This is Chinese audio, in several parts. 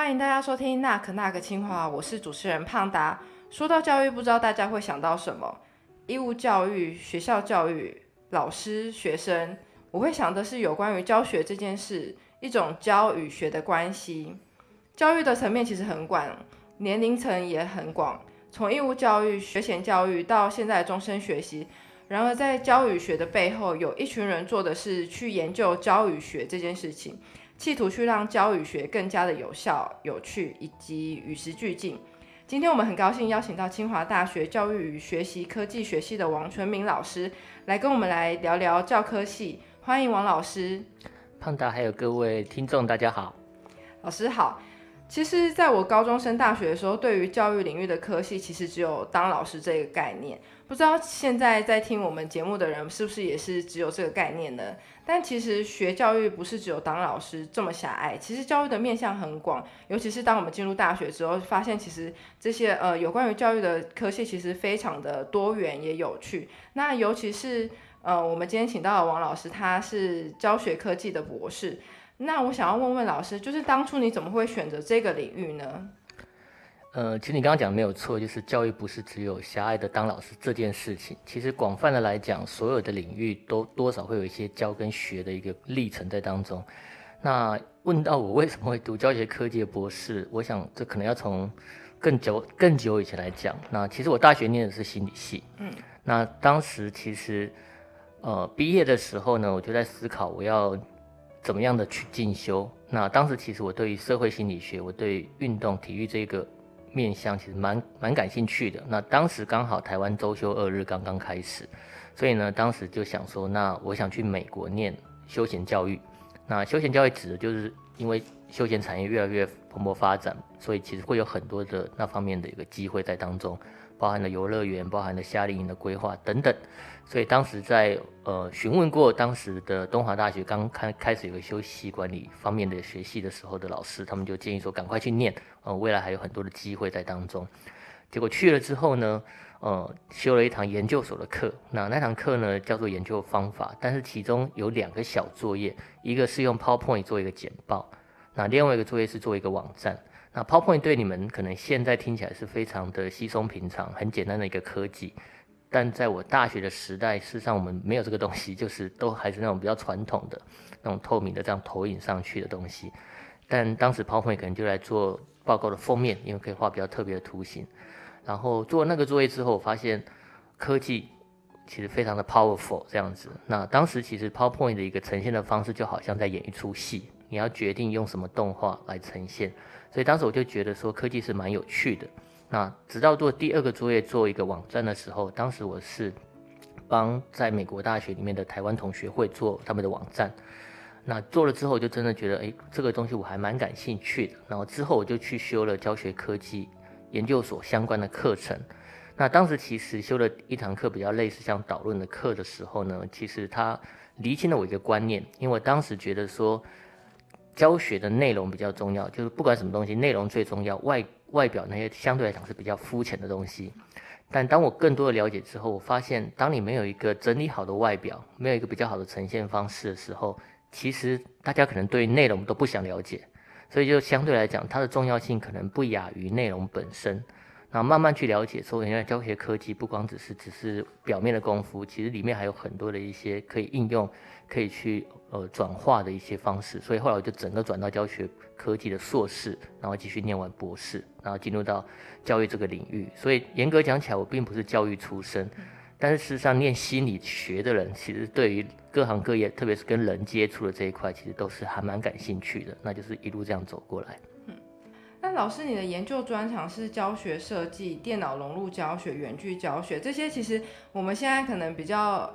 欢迎大家收听那可那个清华，我是主持人胖达。说到教育，不知道大家会想到什么？义务教育、学校教育、老师、学生，我会想的是有关于教学这件事，一种教与学的关系。教育的层面其实很广，年龄层也很广，从义务教育、学前教育到现在终身学习。然而，在教与学的背后，有一群人做的是去研究教与学这件事情，企图去让教育学更加的有效、有趣以及与时俱进。今天我们很高兴邀请到清华大学教育与学习科技学系的王纯明老师来跟我们来聊聊教科系。欢迎王老师。胖达还有各位听众，大家好。老师好。其实，在我高中升大学的时候，对于教育领域的科系，其实只有当老师这个概念。不知道现在在听我们节目的人，是不是也是只有这个概念呢？但其实学教育不是只有当老师这么狭隘，其实教育的面向很广。尤其是当我们进入大学之后，发现其实这些呃有关于教育的科系，其实非常的多元也有趣。那尤其是呃我们今天请到的王老师，他是教学科技的博士。那我想要问问老师，就是当初你怎么会选择这个领域呢？呃，其实你刚刚讲的没有错，就是教育不是只有狭隘的当老师这件事情。其实广泛的来讲，所有的领域都多少会有一些教跟学的一个历程在当中。那问到我为什么会读教学科技的博士，我想这可能要从更久更久以前来讲。那其实我大学念的是心理系，嗯，那当时其实呃毕业的时候呢，我就在思考我要。怎么样的去进修？那当时其实我对于社会心理学，我对运动体育这个面向其实蛮蛮感兴趣的。那当时刚好台湾周休二日刚刚开始，所以呢，当时就想说，那我想去美国念休闲教育。那休闲教育指的就是因为休闲产业越来越蓬勃发展，所以其实会有很多的那方面的一个机会在当中。包含了游乐园，包含了夏令营的规划等等，所以当时在呃询问过当时的东华大学刚开开始有个休息管理方面的学系的时候的老师，他们就建议说赶快去念，呃未来还有很多的机会在当中。结果去了之后呢，呃修了一堂研究所的课，那那堂课呢叫做研究方法，但是其中有两个小作业，一个是用 PowerPoint 做一个简报，那另外一个作业是做一个网站。那 PowerPoint 对你们可能现在听起来是非常的稀松平常、很简单的一个科技，但在我大学的时代，事实上我们没有这个东西，就是都还是那种比较传统的、那种透明的这样投影上去的东西。但当时 PowerPoint 可能就来做报告的封面，因为可以画比较特别的图形。然后做那个作业之后，我发现科技其实非常的 powerful 这样子。那当时其实 PowerPoint 的一个呈现的方式，就好像在演一出戏，你要决定用什么动画来呈现。所以当时我就觉得说科技是蛮有趣的。那直到做第二个作业做一个网站的时候，当时我是帮在美国大学里面的台湾同学会做他们的网站。那做了之后，就真的觉得哎，这个东西我还蛮感兴趣的。然后之后我就去修了教学科技研究所相关的课程。那当时其实修了一堂课比较类似像导论的课的时候呢，其实它厘清了我一个观念，因为我当时觉得说。教学的内容比较重要，就是不管什么东西，内容最重要。外外表那些相对来讲是比较肤浅的东西。但当我更多的了解之后，我发现，当你没有一个整理好的外表，没有一个比较好的呈现方式的时候，其实大家可能对内容都不想了解。所以就相对来讲，它的重要性可能不亚于内容本身。然后慢慢去了解，说原来教学科技不光只是只是表面的功夫，其实里面还有很多的一些可以应用、可以去呃转化的一些方式。所以后来我就整个转到教学科技的硕士，然后继续念完博士，然后进入到教育这个领域。所以严格讲起来，我并不是教育出身，但是事实上念心理学的人，其实对于各行各业，特别是跟人接触的这一块，其实都是还蛮感兴趣的。那就是一路这样走过来。那老师，你的研究专长是教学设计、电脑融入教学、远距教学这些，其实我们现在可能比较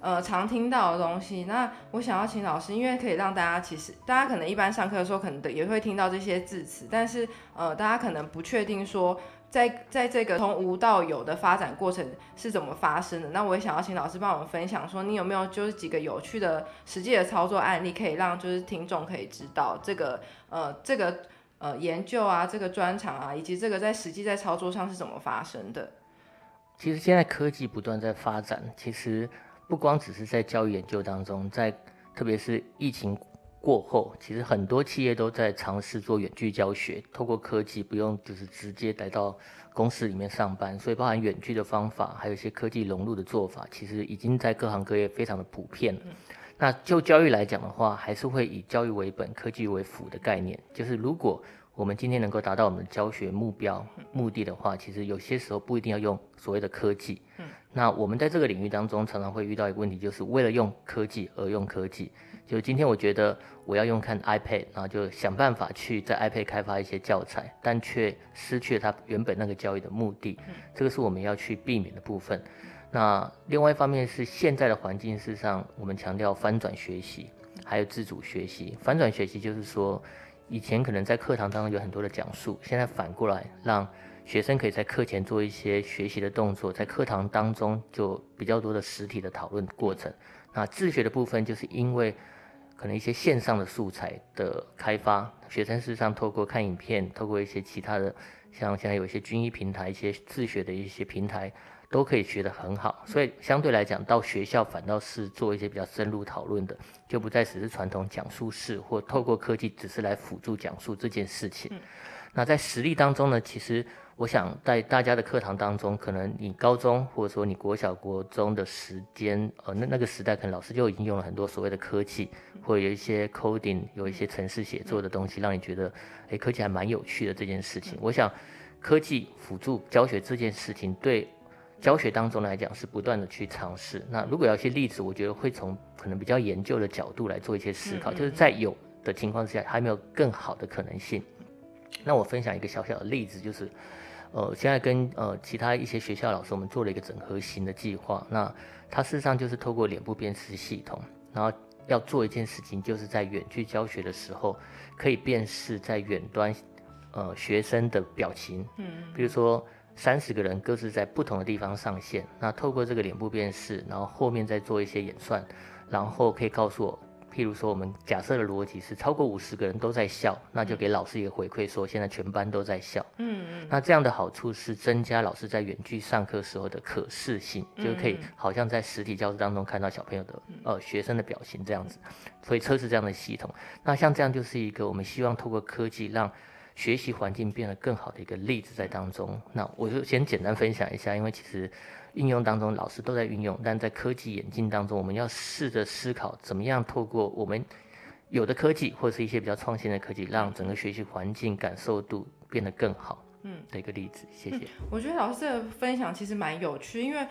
呃常听到的东西。那我想要请老师，因为可以让大家其实大家可能一般上课的时候可能也会听到这些字词，但是呃大家可能不确定说在在这个从无到有的发展过程是怎么发生的。那我也想要请老师帮我们分享，说你有没有就是几个有趣的实际的操作案例，可以让就是听众可以知道这个呃这个。呃，研究啊，这个专长啊，以及这个在实际在操作上是怎么发生的？其实现在科技不断在发展，其实不光只是在教育研究当中，在特别是疫情过后，其实很多企业都在尝试做远距教学，透过科技不用就是直接来到公司里面上班，所以包含远距的方法，还有一些科技融入的做法，其实已经在各行各业非常的普遍了。那就教育来讲的话，还是会以教育为本、科技为辅的概念。就是如果我们今天能够达到我们的教学目标、目的的话，其实有些时候不一定要用所谓的科技。嗯，那我们在这个领域当中，常常会遇到一个问题，就是为了用科技而用科技。就今天我觉得我要用看 iPad，然后就想办法去在 iPad 开发一些教材，但却失去了它原本那个教育的目的。嗯，这个是我们要去避免的部分。那另外一方面是现在的环境，事实上我们强调翻转学习，还有自主学习。翻转学习就是说，以前可能在课堂当中有很多的讲述，现在反过来让学生可以在课前做一些学习的动作，在课堂当中就比较多的实体的讨论过程。那自学的部分，就是因为可能一些线上的素材的开发，学生事实上透过看影片，透过一些其他的，像现在有一些军医平台，一些自学的一些平台。都可以学得很好，所以相对来讲，到学校反倒是做一些比较深入讨论的，就不再只是传统讲述式或透过科技只是来辅助讲述这件事情。那在实例当中呢，其实我想在大家的课堂当中，可能你高中或者说你国小国中的时间，呃，那那个时代可能老师就已经用了很多所谓的科技，或者有一些 coding，有一些程式写作的东西，让你觉得，诶，科技还蛮有趣的这件事情。我想科技辅助教学这件事情对。教学当中来讲是不断的去尝试。那如果有一些例子，我觉得会从可能比较研究的角度来做一些思考，就是在有的情况之下，还没有更好的可能性。那我分享一个小小的例子，就是呃，现在跟呃其他一些学校老师，我们做了一个整合型的计划。那它事实上就是透过脸部辨识系统，然后要做一件事情，就是在远距教学的时候，可以辨识在远端呃学生的表情，嗯，比如说。三十个人各自在不同的地方上线，那透过这个脸部辨识，然后后面再做一些演算，然后可以告诉我，譬如说我们假设的逻辑是超过五十个人都在笑，那就给老师一个回馈说现在全班都在笑。嗯嗯。那这样的好处是增加老师在远距上课时候的可视性，就可以好像在实体教室当中看到小朋友的呃学生的表情这样子，所以测试这样的系统。那像这样就是一个我们希望透过科技让。学习环境变得更好的一个例子在当中，那我就先简单分享一下，因为其实应用当中老师都在运用，但在科技演进当中，我们要试着思考怎么样透过我们有的科技或者是一些比较创新的科技，让整个学习环境感受度变得更好。嗯，的一个例子，谢谢。我觉得老师的分享其实蛮有趣，因为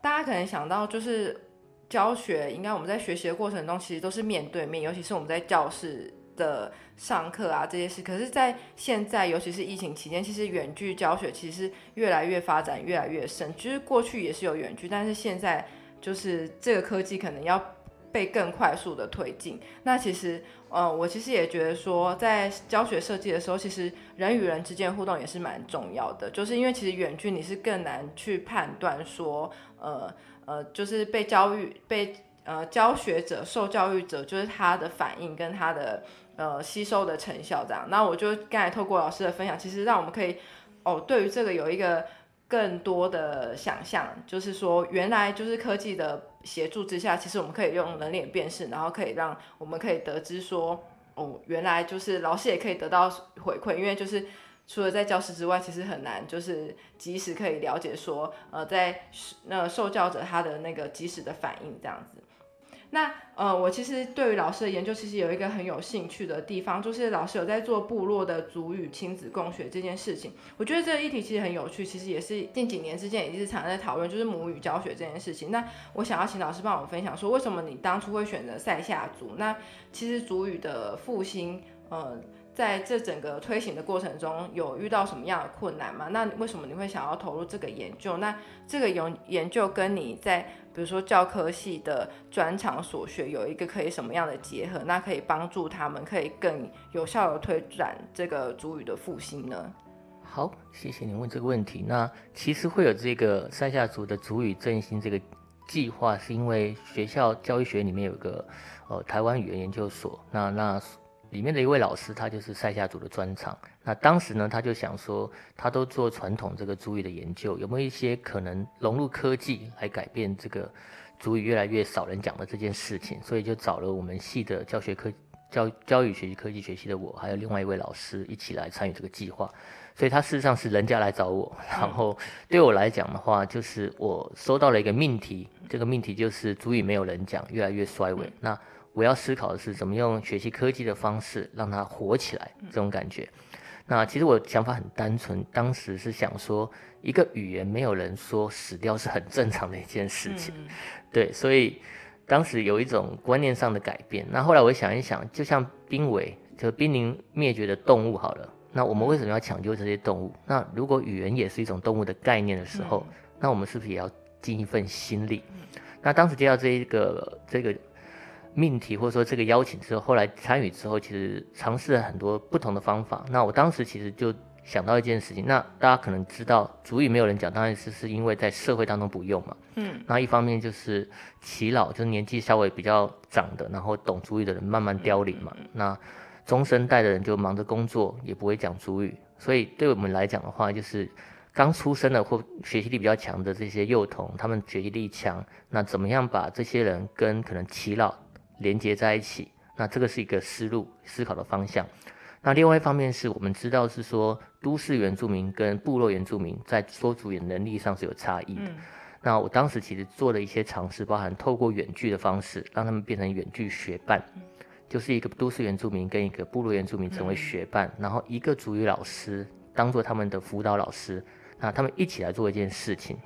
大家可能想到就是教学，应该我们在学习的过程中其实都是面对面，尤其是我们在教室。的上课啊这些事，可是，在现在，尤其是疫情期间，其实远距教学其实越来越发展，越来越深。其实过去也是有远距，但是现在就是这个科技可能要被更快速的推进。那其实，呃，我其实也觉得说，在教学设计的时候，其实人与人之间互动也是蛮重要的。就是因为其实远距你是更难去判断说，呃呃，就是被教育被呃教学者、受教育者，就是他的反应跟他的。呃，吸收的成效这样，那我就刚才透过老师的分享，其实让我们可以哦，对于这个有一个更多的想象，就是说，原来就是科技的协助之下，其实我们可以用人脸辨识，然后可以让我们可以得知说，哦，原来就是老师也可以得到回馈，因为就是除了在教室之外，其实很难就是及时可以了解说，呃，在那受教者他的那个及时的反应这样子。那呃，我其实对于老师的研究，其实有一个很有兴趣的地方，就是老师有在做部落的族语亲子共学这件事情。我觉得这个议题其实很有趣，其实也是近几年之间也是常在讨论，就是母语教学这件事情。那我想要请老师帮我们分享，说为什么你当初会选择塞夏族？那其实族语的复兴，呃。在这整个推行的过程中，有遇到什么样的困难吗？那为什么你会想要投入这个研究？那这个研研究跟你在比如说教科系的专长所学有一个可以什么样的结合？那可以帮助他们可以更有效的推展这个主语的复兴呢？好，谢谢你问这个问题。那其实会有这个塞夏族的主语振兴这个计划，是因为学校教育学里面有一个呃台湾语言研究所。那那。里面的一位老师，他就是塞夏族的专长。那当时呢，他就想说，他都做传统这个族语的研究，有没有一些可能融入科技来改变这个族语越来越少人讲的这件事情？所以就找了我们系的教学科教教育学习科技学系的我，还有另外一位老师一起来参与这个计划。所以他事实上是人家来找我，然后对我来讲的话，就是我收到了一个命题，这个命题就是主语没有人讲，越来越衰微。那我要思考的是怎么用学习科技的方式让它活起来，这种感觉。那其实我想法很单纯，当时是想说，一个语言没有人说死掉是很正常的一件事情，对，所以当时有一种观念上的改变。那后来我想一想，就像濒危就濒临灭绝的动物好了。那我们为什么要抢救这些动物？那如果语言也是一种动物的概念的时候，那我们是不是也要尽一份心力？那当时接到这一个这个命题或者说这个邀请之后，后来参与之后，其实尝试了很多不同的方法。那我当时其实就想到一件事情，那大家可能知道，主语没有人讲，当然是是因为在社会当中不用嘛。嗯。那一方面就是耆老，就是年纪稍微比较长的，然后懂主语的人慢慢凋零嘛。那中生代的人就忙着工作，也不会讲主语，所以对我们来讲的话，就是刚出生的或学习力比较强的这些幼童，他们学习力强，那怎么样把这些人跟可能耆老连接在一起？那这个是一个思路思考的方向。那另外一方面是我们知道是说，都市原住民跟部落原住民在说主语能力上是有差异的。那我当时其实做了一些尝试，包含透过远距的方式，让他们变成远距学伴。就是一个都市原住民跟一个部落原住民成为学伴，然后一个主语老师当做他们的辅导老师，那他们一起来做一件事情。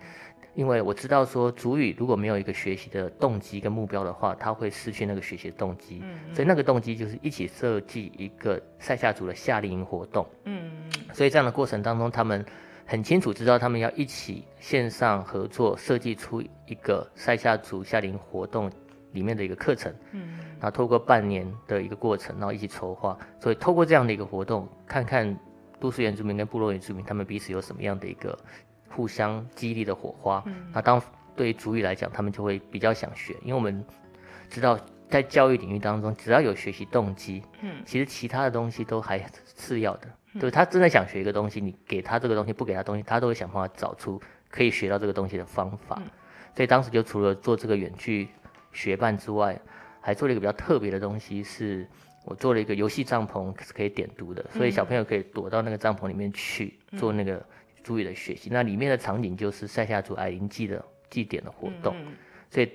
因为我知道说主语如果没有一个学习的动机跟目标的话，他会失去那个学习的动机。嗯，所以那个动机就是一起设计一个塞夏族的夏令营活动。嗯所以这样的过程当中，他们很清楚知道他们要一起线上合作设计出一个塞夏族夏令营活动里面的一个课程。嗯。然后透过半年的一个过程，然后一起筹划，所以透过这样的一个活动，看看都市原住民跟部落原住民他们彼此有什么样的一个互相激励的火花。那当对于主语来讲，他们就会比较想学，因为我们知道在教育领域当中，只要有学习动机，嗯，其实其他的东西都还次要的。就是他真的想学一个东西，你给他这个东西，不给他东西，他都会想办法找出可以学到这个东西的方法。所以当时就除了做这个远距学伴之外，还做了一个比较特别的东西，是我做了一个游戏帐篷，是可以点读的，所以小朋友可以躲到那个帐篷里面去做那个主语的学习。那里面的场景就是塞夏族矮灵祭的祭典的活动，所以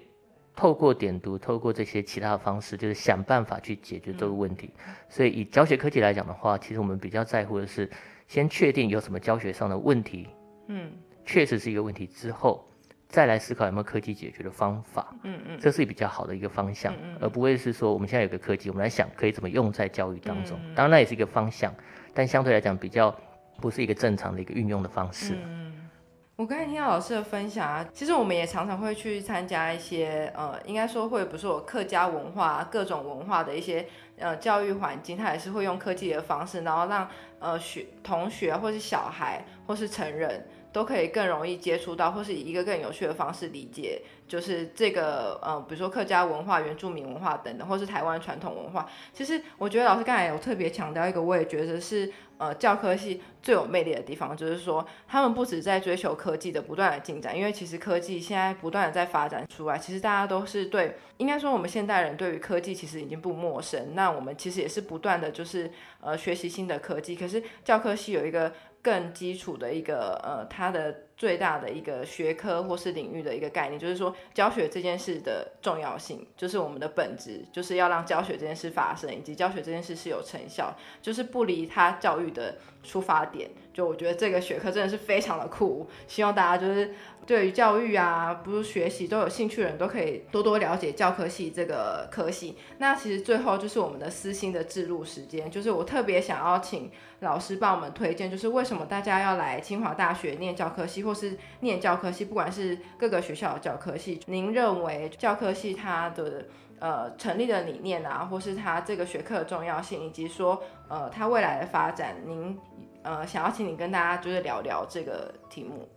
透过点读，透过这些其他的方式，就是想办法去解决这个问题。所以以教学科技来讲的话，其实我们比较在乎的是先确定有什么教学上的问题，嗯，确实是一个问题之后。再来思考有没有科技解决的方法，嗯嗯，这是比较好的一个方向，而不会是说我们现在有个科技，我们来想可以怎么用在教育当中。当然那也是一个方向，但相对来讲比较不是一个正常的一个运用的方式。嗯，我刚才听到老师的分享啊，其实我们也常常会去参加一些呃，应该说会不是我客家文化各种文化的一些呃教育环境，它也是会用科技的方式，然后让呃学同学或是小孩或是成人。都可以更容易接触到，或是以一个更有趣的方式理解，就是这个呃，比如说客家文化、原住民文化等等，或是台湾传统文化。其实我觉得老师刚才有特别强调一个，我也觉得是呃教科系最有魅力的地方，就是说他们不止在追求科技的不断的进展，因为其实科技现在不断的在发展出来，其实大家都是对，应该说我们现代人对于科技其实已经不陌生，那我们其实也是不断的就是呃学习新的科技，可是教科系有一个。更基础的一个呃，它的最大的一个学科或是领域的一个概念，就是说教学这件事的重要性，就是我们的本质，就是要让教学这件事发生，以及教学这件事是有成效，就是不离它教育的出发点。就我觉得这个学科真的是非常的酷，希望大家就是。对于教育啊，不是学习都有兴趣的人，都可以多多了解教科系这个科系。那其实最后就是我们的私心的制录时间，就是我特别想要请老师帮我们推荐，就是为什么大家要来清华大学念教科系，或是念教科系，不管是各个学校的教科系，您认为教科系它的呃成立的理念啊，或是它这个学科的重要性，以及说呃它未来的发展，您呃想要请你跟大家就是聊聊这个题目。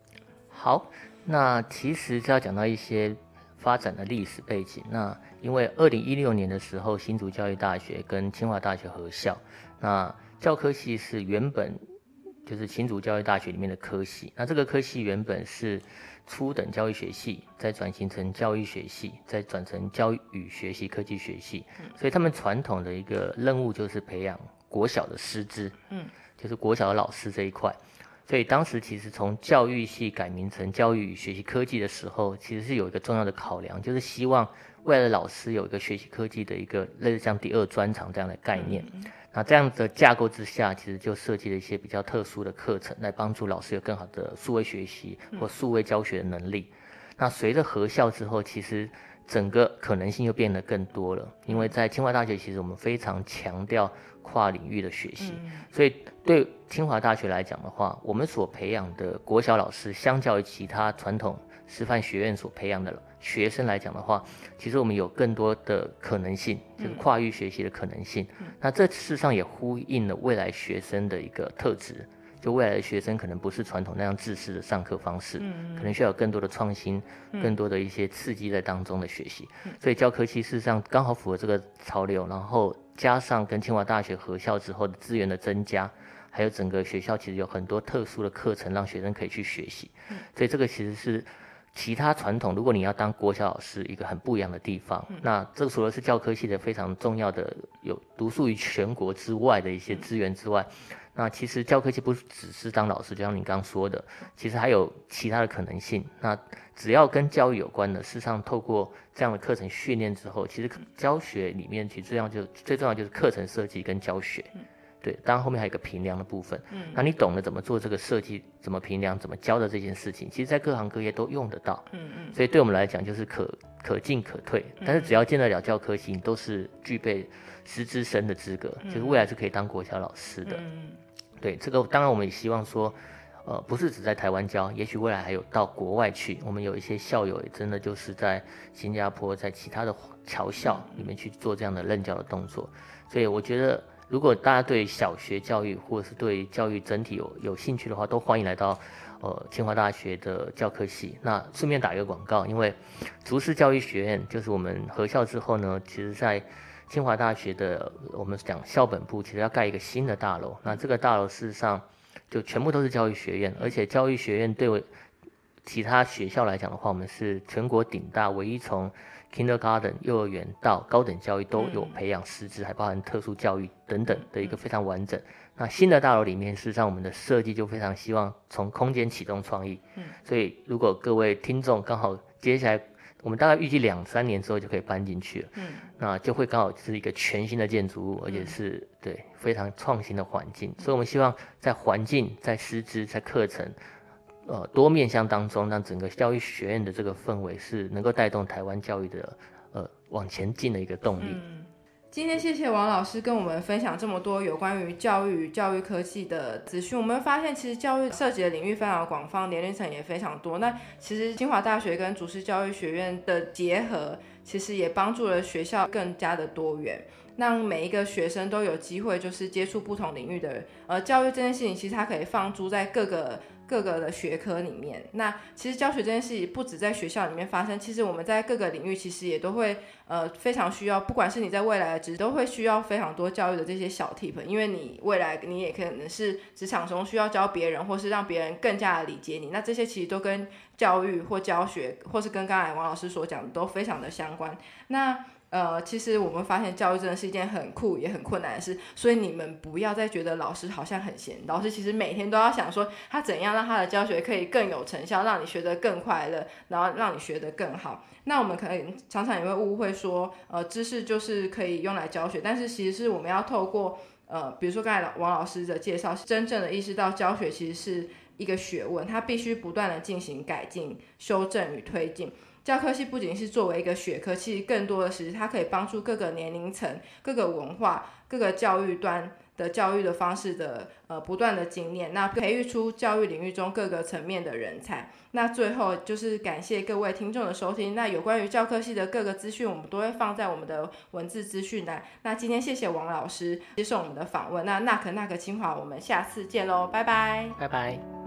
好。那其实就要讲到一些发展的历史背景。那因为二零一六年的时候，新竹教育大学跟清华大学合校，那教科系是原本就是新竹教育大学里面的科系。那这个科系原本是初等教育学系，再转型成教育学系，再转成教育学习科技学系。所以他们传统的一个任务就是培养国小的师资，嗯，就是国小的老师这一块。所以当时其实从教育系改名成教育与学习科技的时候，其实是有一个重要的考量，就是希望未来的老师有一个学习科技的一个类似像第二专长这样的概念。那这样的架构之下，其实就设计了一些比较特殊的课程，来帮助老师有更好的数位学习或数位教学的能力。那随着合校之后，其实整个可能性就变得更多了。因为在清华大学，其实我们非常强调跨领域的学习，所以对清华大学来讲的话，我们所培养的国小老师，相较于其他传统师范学院所培养的学生来讲的话，其实我们有更多的可能性，就是跨域学习的可能性。那这事实上也呼应了未来学生的一个特质，就未来的学生可能不是传统那样自私的上课方式，可能需要有更多的创新，更多的一些刺激在当中的学习。所以教科系事实上刚好符合这个潮流，然后加上跟清华大学合校之后的资源的增加，还有整个学校其实有很多特殊的课程让学生可以去学习。所以这个其实是。其他传统，如果你要当国小老师，一个很不一样的地方，那这除了是教科系的非常重要的有独树于全国之外的一些资源之外，那其实教科系不只是当老师，就像你刚刚说的，其实还有其他的可能性。那只要跟教育有关的，事实上透过这样的课程训练之后，其实教学里面其实最重要就最重要就是课程设计跟教学。对，当然后面还有一个评量的部分。嗯，那你懂得怎么做这个设计，怎么评量，怎么教的这件事情，其实在各行各业都用得到。嗯嗯。所以对我们来讲，就是可可进可退，但是只要进得了教科系，你都是具备师资生的资格，就是未来是可以当国小老师的。嗯对，这个当然我们也希望说，呃，不是只在台湾教，也许未来还有到国外去。我们有一些校友也真的就是在新加坡，在其他的侨校里面去做这样的任教的动作。所以我觉得。如果大家对小学教育或者是对教育整体有有兴趣的话，都欢迎来到呃清华大学的教科系。那顺便打一个广告，因为竹师教育学院就是我们合校之后呢，其实在清华大学的我们讲校本部，其实要盖一个新的大楼。那这个大楼事实上就全部都是教育学院，而且教育学院对其他学校来讲的话，我们是全国顶大唯一从。Kindergarten 幼儿园到高等教育都有培养师资，还包含特殊教育等等的一个非常完整。那新的大楼里面，事实上我们的设计就非常希望从空间启动创意。嗯，所以如果各位听众刚好接下来，我们大概预计两三年之后就可以搬进去了。嗯，那就会刚好是一个全新的建筑物，而且是对非常创新的环境。所以我们希望在环境、在师资、在课程。呃，多面向当中，让整个教育学院的这个氛围是能够带动台湾教育的呃往前进的一个动力。今天谢谢王老师跟我们分享这么多有关于教育、教育科技的资讯。我们发现其实教育涉及的领域非常广泛，年龄层也非常多。那其实清华大学跟主师教育学院的结合，其实也帮助了学校更加的多元，让每一个学生都有机会就是接触不同领域的。呃，教育这件事情其实它可以放诸在各个。各个的学科里面，那其实教学这件事不止在学校里面发生，其实我们在各个领域其实也都会呃非常需要，不管是你在未来的职都会需要非常多教育的这些小 tip，因为你未来你也可能是职场中需要教别人，或是让别人更加的理解你，那这些其实都跟教育或教学，或是跟刚才王老师所讲的都非常的相关。那呃，其实我们发现教育真的是一件很酷也很困难的事，所以你们不要再觉得老师好像很闲，老师其实每天都要想说他怎样让他的教学可以更有成效，让你学得更快乐，然后让你学得更好。那我们可能常常也会误会说，呃，知识就是可以用来教学，但是其实是我们要透过呃，比如说刚才王老师的介绍，真正的意识到教学其实是一个学问，它必须不断的进行改进、修正与推进。教科系不仅是作为一个学科，其实更多的是它可以帮助各个年龄层、各个文化、各个教育端的教育的方式的呃不断的经验，那培育出教育领域中各个层面的人才。那最后就是感谢各位听众的收听。那有关于教科系的各个资讯，我们都会放在我们的文字资讯栏。那今天谢谢王老师接受我们的访问。那那可那可清华，我们下次见喽，拜拜，拜拜。